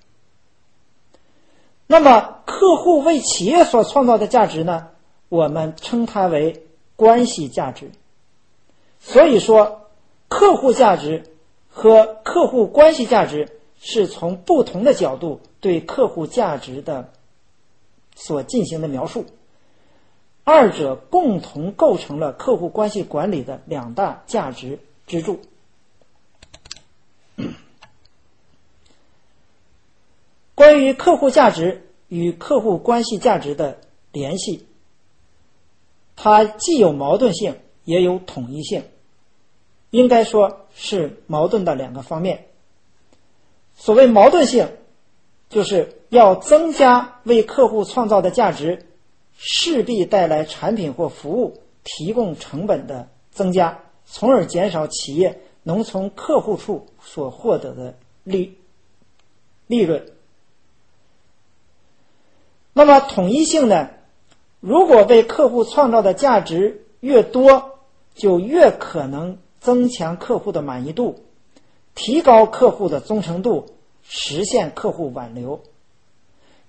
那么，客户为企业所创造的价值呢？我们称它为关系价值。所以说，客户价值。和客户关系价值是从不同的角度对客户价值的所进行的描述，二者共同构成了客户关系管理的两大价值支柱。关于客户价值与客户关系价值的联系，它既有矛盾性，也有统一性。应该说是矛盾的两个方面。所谓矛盾性，就是要增加为客户创造的价值，势必带来产品或服务提供成本的增加，从而减少企业能从客户处所获得的利利润。那么统一性呢？如果为客户创造的价值越多，就越可能。增强客户的满意度，提高客户的忠诚度，实现客户挽留。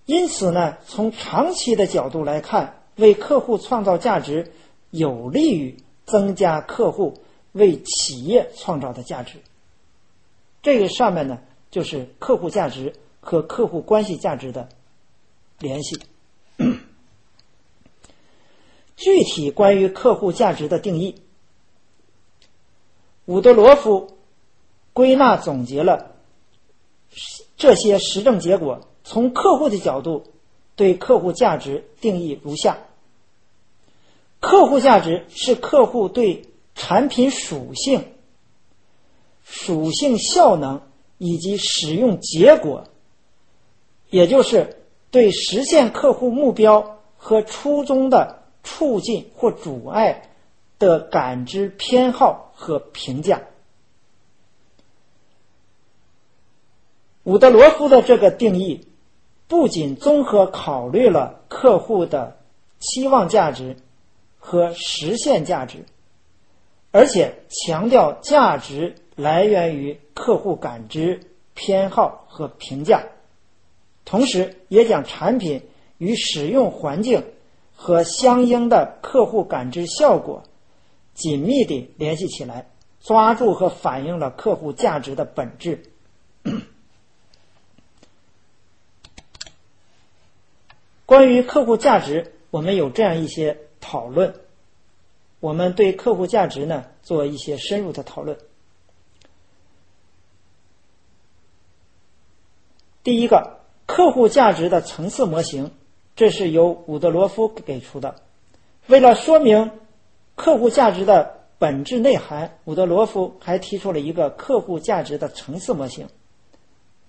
因此呢，从长期的角度来看，为客户创造价值，有利于增加客户为企业创造的价值。这个上面呢，就是客户价值和客户关系价值的联系。具体关于客户价值的定义。伍德罗夫归纳总结了这些实证结果。从客户的角度，对客户价值定义如下：客户价值是客户对产品属性、属性效能以及使用结果，也就是对实现客户目标和初衷的促进或阻碍的感知偏好。和评价，伍德罗夫的这个定义不仅综合考虑了客户的期望价值和实现价值，而且强调价值来源于客户感知、偏好和评价，同时也将产品与使用环境和相应的客户感知效果。紧密地联系起来，抓住和反映了客户价值的本质。关于客户价值，我们有这样一些讨论。我们对客户价值呢做一些深入的讨论。第一个，客户价值的层次模型，这是由伍德罗夫给出的。为了说明客户价值的本质内涵，伍德罗夫还提出了一个客户价值的层次模型。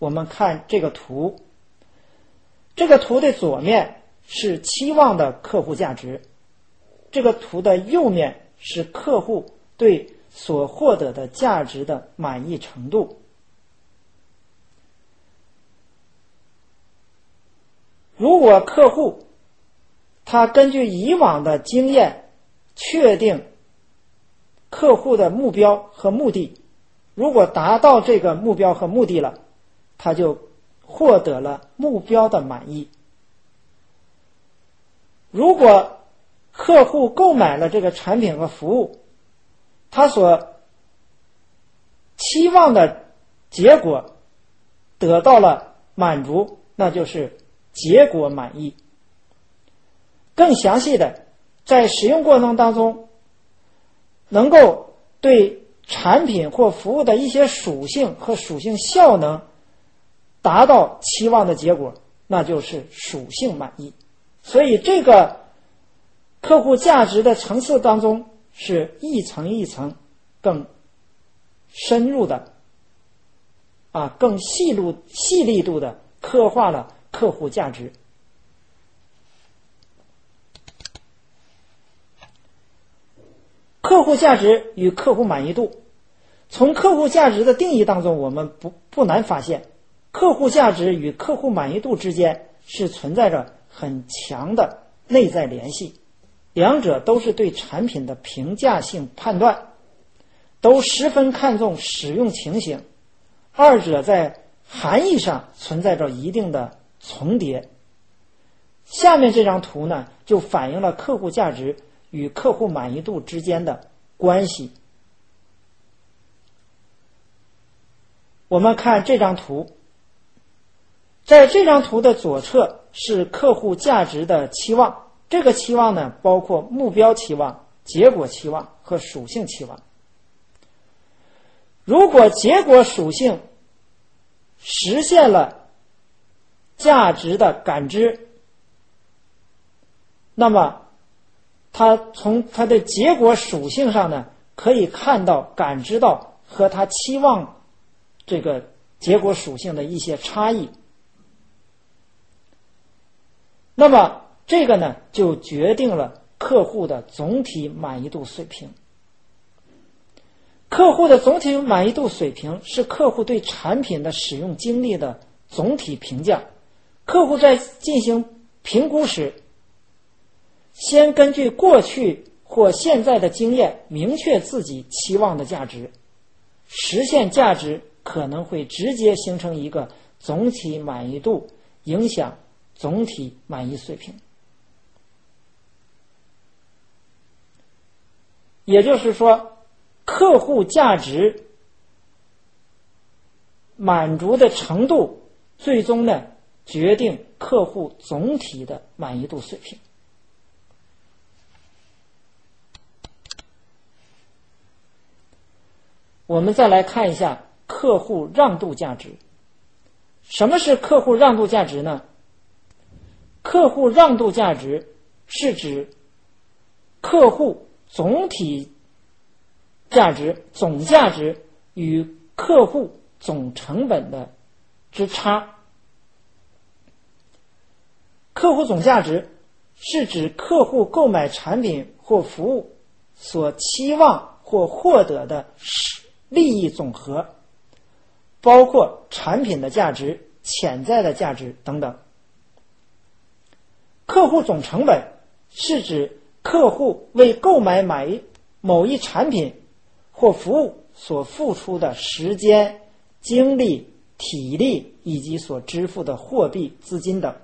我们看这个图，这个图的左面是期望的客户价值。这个图的右面是客户对所获得的价值的满意程度。如果客户他根据以往的经验确定客户的目标和目的，如果达到这个目标和目的了，他就获得了目标的满意。如果客户购买了这个产品和服务，他所期望的结果得到了满足，那就是结果满意。更详细的，在使用过程当中，能够对产品或服务的一些属性和属性效能达到期望的结果，那就是属性满意。所以这个。客户价值的层次当中，是一层一层更深入的啊，更细路细力度的刻画了客户价值。客户价值与客户满意度，从客户价值的定义当中，我们不不难发现，客户价值与客户满意度之间是存在着很强的内在联系。两者都是对产品的评价性判断，都十分看重使用情形，二者在含义上存在着一定的重叠。下面这张图呢，就反映了客户价值与客户满意度之间的关系。我们看这张图，在这张图的左侧是客户价值的期望。这个期望呢，包括目标期望、结果期望和属性期望。如果结果属性实现了价值的感知，那么它从它的结果属性上呢，可以看到、感知到和它期望这个结果属性的一些差异。那么。这个呢，就决定了客户的总体满意度水平。客户的总体满意度水平是客户对产品的使用经历的总体评价。客户在进行评估时，先根据过去或现在的经验，明确自己期望的价值。实现价值可能会直接形成一个总体满意度，影响总体满意水平。也就是说，客户价值满足的程度，最终呢决定客户总体的满意度水平。我们再来看一下客户让渡价值。什么是客户让渡价值呢？客户让渡价值是指客户。总体价值、总价值与客户总成本的之差。客户总价值是指客户购买产品或服务所期望或获得的利益总和，包括产品的价值、潜在的价值等等。客户总成本是指。客户为购买买某一产品或服务所付出的时间、精力、体力以及所支付的货币、资金等。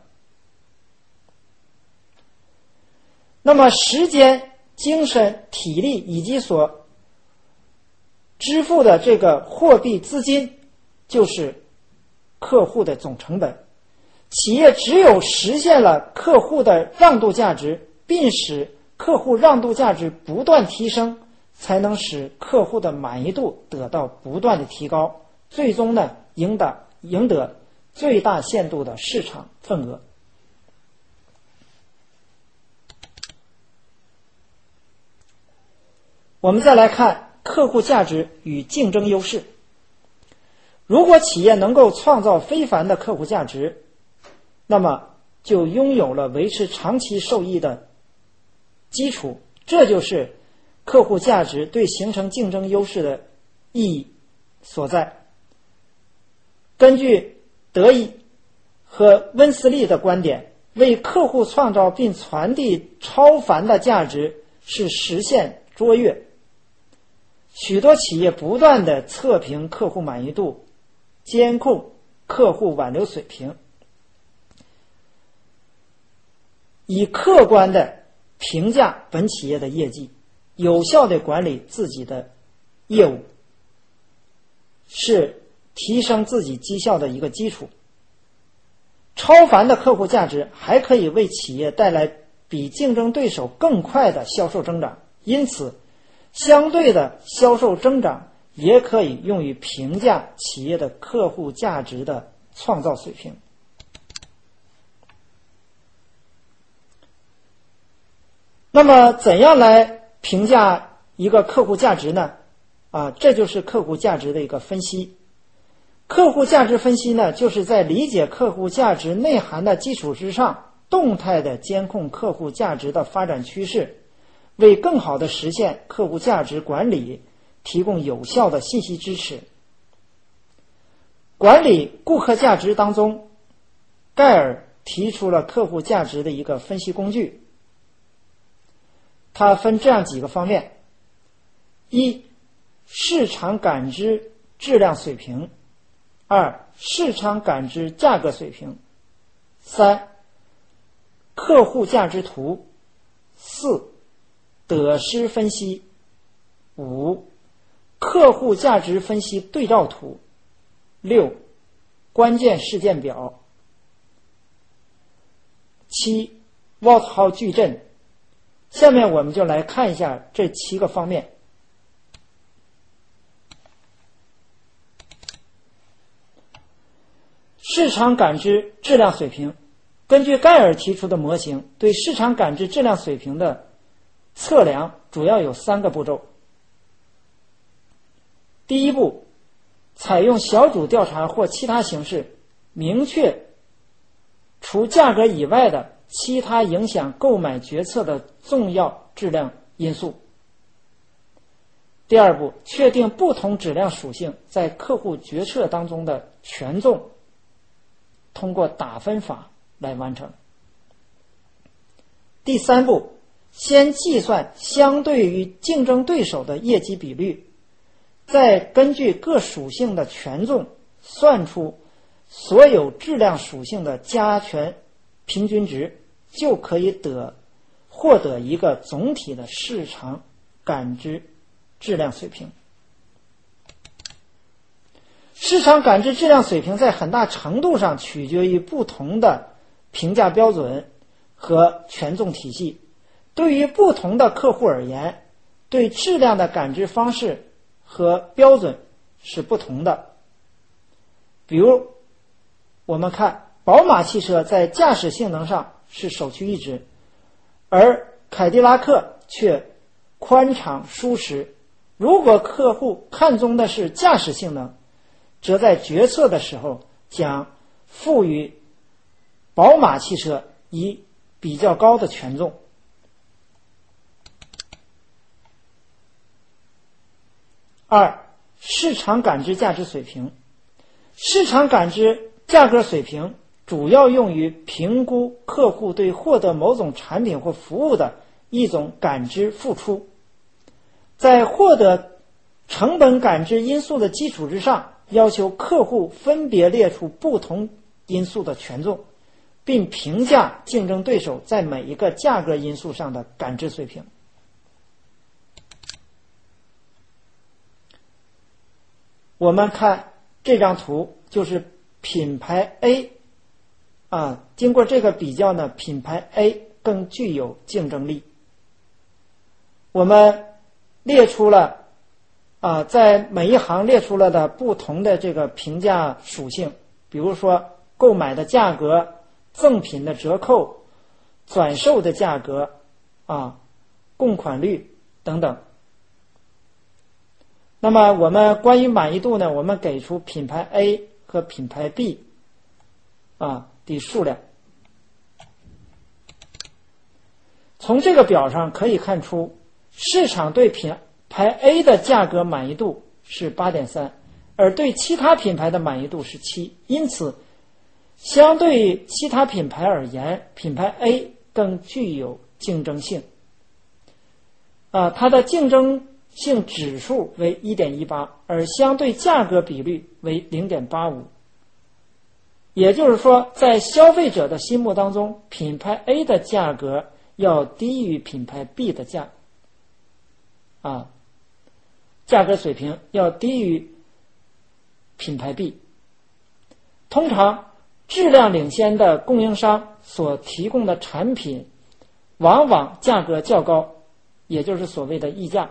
那么，时间、精神、体力以及所支付的这个货币资金就是客户的总成本。企业只有实现了客户的让渡价值，并使客户让渡价值不断提升，才能使客户的满意度得到不断的提高，最终呢赢得赢得最大限度的市场份额。我们再来看客户价值与竞争优势。如果企业能够创造非凡的客户价值，那么就拥有了维持长期收益的基础，这就是客户价值对形成竞争优势的意义所在。根据德意和温斯利的观点，为客户创造并传递超凡的价值是实现卓越。许多企业不断的测评客户满意度，监控客户挽留水平。以客观的评价本企业的业绩，有效的管理自己的业务，是提升自己绩效的一个基础。超凡的客户价值还可以为企业带来比竞争对手更快的销售增长，因此，相对的销售增长也可以用于评价企业的客户价值的创造水平。那么，怎样来评价一个客户价值呢？啊，这就是客户价值的一个分析。客户价值分析呢，就是在理解客户价值内涵的基础之上，动态的监控客户价值的发展趋势，为更好的实现客户价值管理提供有效的信息支持。管理顾客价值当中，盖尔提出了客户价值的一个分析工具。它分这样几个方面：一、市场感知质量水平；二、市场感知价格水平；三、客户价值图；四、得失分析；五、客户价值分析对照图；六、关键事件表；七、What How 矩阵。下面我们就来看一下这七个方面。市场感知质量水平，根据盖尔提出的模型，对市场感知质量水平的测量主要有三个步骤。第一步，采用小组调查或其他形式，明确除价格以外的。其他影响购买决策的重要质量因素。第二步，确定不同质量属性在客户决策当中的权重，通过打分法来完成。第三步，先计算相对于竞争对手的业绩比率，再根据各属性的权重算出所有质量属性的加权。平均值就可以得获得一个总体的市场感知质量水平。市场感知质量水平在很大程度上取决于不同的评价标准和权重体系。对于不同的客户而言，对质量的感知方式和标准是不同的。比如，我们看。宝马汽车在驾驶性能上是首屈一指，而凯迪拉克却宽敞舒适。如果客户看中的是驾驶性能，则在决策的时候将赋予宝马汽车以比较高的权重。二、市场感知价值水平，市场感知价格水平。主要用于评估客户对获得某种产品或服务的一种感知付出，在获得成本感知因素的基础之上，要求客户分别列出不同因素的权重，并评价竞争对手在每一个价格因素上的感知水平。我们看这张图，就是品牌 A 啊，经过这个比较呢，品牌 A 更具有竞争力。我们列出了啊，在每一行列出了的不同的这个评价属性，比如说购买的价格、赠品的折扣、转售的价格啊、供款率等等。那么，我们关于满意度呢？我们给出品牌 A 和品牌 B 啊的数量。从这个表上可以看出，市场对品牌 A 的价格满意度是八点三，而对其他品牌的满意度是七。因此，相对于其他品牌而言，品牌 A 更具有竞争性。啊，它的竞争。性指数为一点一八，而相对价格比率为零点八五。也就是说，在消费者的心目当中，品牌 A 的价格要低于品牌 B 的价，啊，价格水平要低于品牌 B。通常，质量领先的供应商所提供的产品，往往价格较高，也就是所谓的溢价。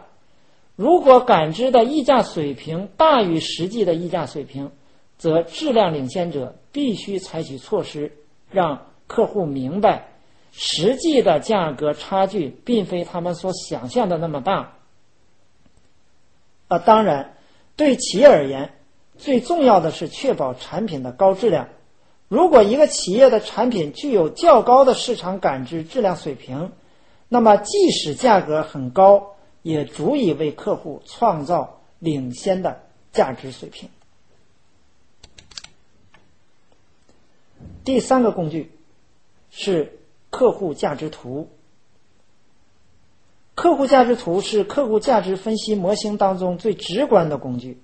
如果感知的溢价水平大于实际的溢价水平，则质量领先者必须采取措施，让客户明白实际的价格差距并非他们所想象的那么大。啊，当然，对企业而言，最重要的是确保产品的高质量。如果一个企业的产品具有较高的市场感知质量水平，那么即使价格很高，也足以为客户创造领先的价值水平。第三个工具是客户价值图。客户价值图是客户价值分析模型当中最直观的工具。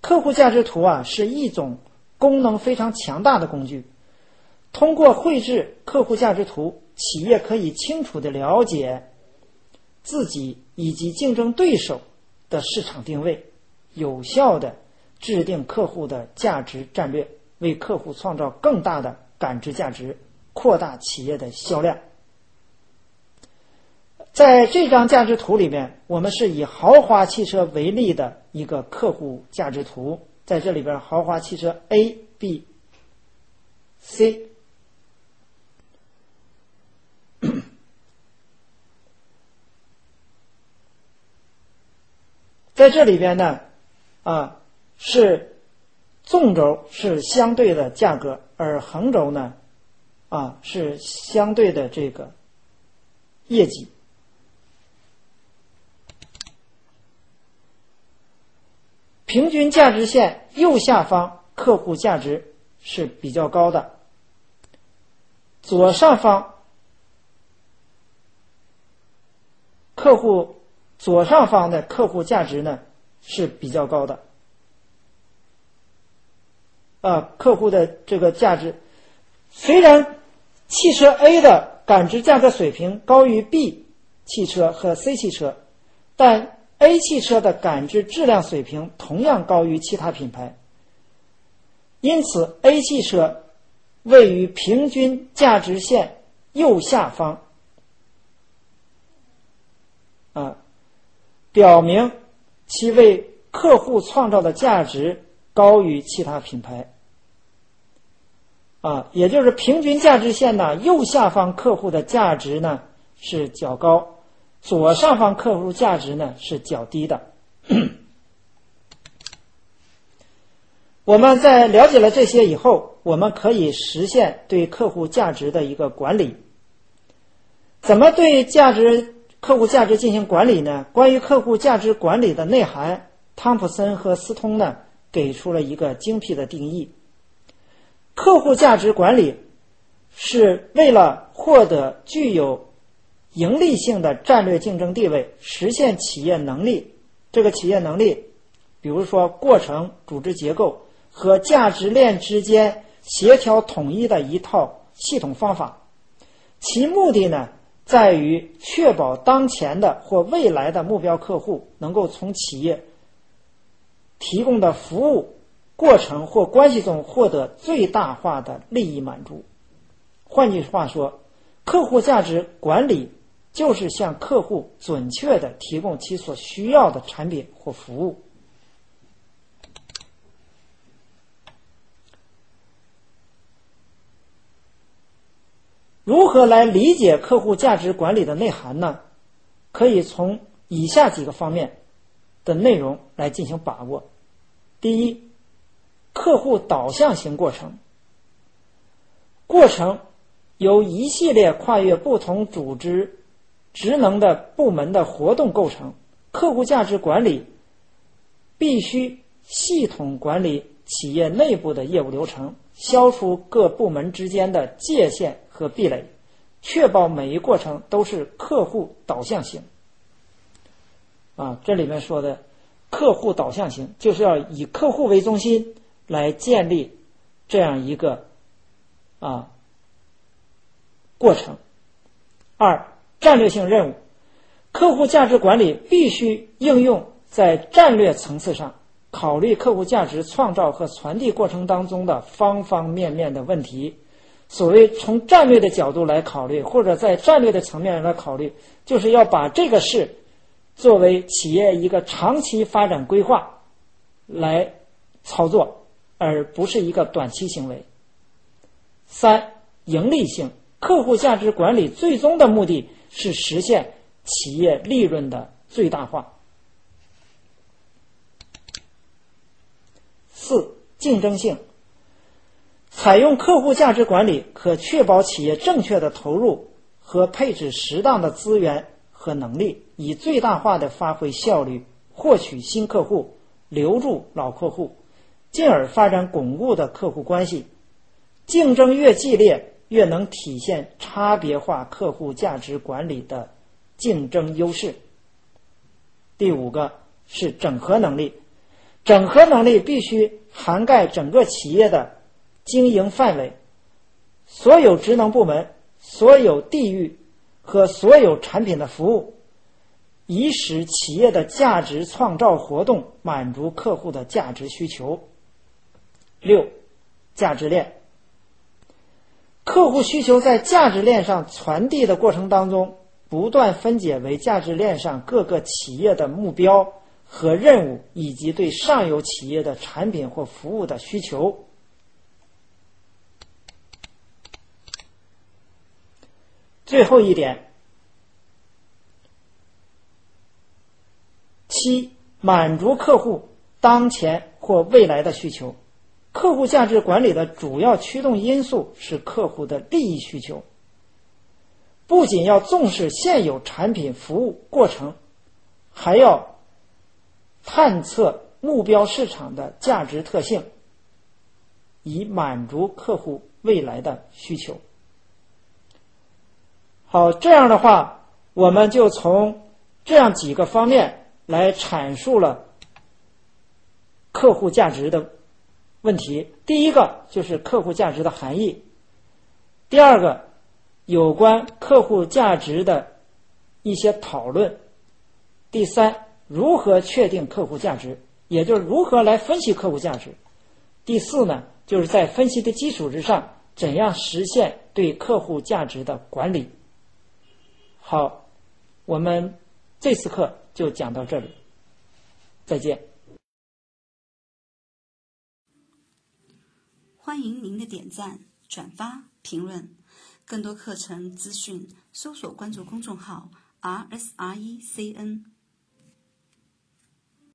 客户价值图啊是一种功能非常强大的工具。通过绘制客户价值图，企业可以清楚的了解自己。以及竞争对手的市场定位，有效的制定客户的价值战略，为客户创造更大的感知价值，扩大企业的销量。在这张价值图里面，我们是以豪华汽车为例的一个客户价值图，在这里边，豪华汽车 A、B、C。在这里边呢，啊，是纵轴是相对的价格，而横轴呢，啊是相对的这个业绩。平均价值线右下方客户价值是比较高的，左上方客户。左上方的客户价值呢是比较高的，啊，客户的这个价值虽然汽车 A 的感知价格水平高于 B 汽车和 C 汽车，但 A 汽车的感知质量水平同样高于其他品牌，因此 A 汽车位于平均价值线右下方，啊。表明其为客户创造的价值高于其他品牌，啊，也就是平均价值线呢，右下方客户的价值呢是较高，左上方客户价值呢是较低的。我们在了解了这些以后，我们可以实现对客户价值的一个管理。怎么对价值？客户价值进行管理呢？关于客户价值管理的内涵，汤普森和斯通呢给出了一个精辟的定义：客户价值管理是为了获得具有盈利性的战略竞争地位，实现企业能力。这个企业能力，比如说过程、组织结构和价值链之间协调统一的一套系统方法。其目的呢？在于确保当前的或未来的目标客户能够从企业提供的服务过程或关系中获得最大化的利益满足。换句话说，客户价值管理就是向客户准确的提供其所需要的产品或服务。如何来理解客户价值管理的内涵呢？可以从以下几个方面的内容来进行把握。第一，客户导向型过程。过程由一系列跨越不同组织职能的部门的活动构成。客户价值管理必须系统管理企业内部的业务流程，消除各部门之间的界限。和壁垒，确保每一过程都是客户导向型。啊，这里面说的客户导向型，就是要以客户为中心来建立这样一个啊过程。二，战略性任务，客户价值管理必须应用在战略层次上，考虑客户价值创造和传递过程当中的方方面面的问题。所谓从战略的角度来考虑，或者在战略的层面来考虑，就是要把这个事作为企业一个长期发展规划来操作，而不是一个短期行为。三、盈利性，客户价值管理最终的目的是实现企业利润的最大化。四、竞争性。采用客户价值管理，可确保企业正确的投入和配置适当的资源和能力，以最大化的发挥效率，获取新客户，留住老客户，进而发展巩固的客户关系。竞争越激烈，越能体现差别化客户价值管理的竞争优势。第五个是整合能力，整合能力必须涵盖整个企业的。经营范围，所有职能部门、所有地域和所有产品的服务，以使企业的价值创造活动满足客户的价值需求。六，价值链，客户需求在价值链上传递的过程当中，不断分解为价值链上各个企业的目标和任务，以及对上游企业的产品或服务的需求。最后一点，七满足客户当前或未来的需求。客户价值管理的主要驱动因素是客户的利益需求。不仅要重视现有产品、服务过程，还要探测目标市场的价值特性，以满足客户未来的需求。好，这样的话，我们就从这样几个方面来阐述了客户价值的问题。第一个就是客户价值的含义；第二个，有关客户价值的一些讨论；第三，如何确定客户价值，也就是如何来分析客户价值；第四呢，就是在分析的基础之上，怎样实现对客户价值的管理。好，我们这次课就讲到这里，再见。欢迎您的点赞、转发、评论，更多课程资讯，搜索关注公众号 “r s r e c n”。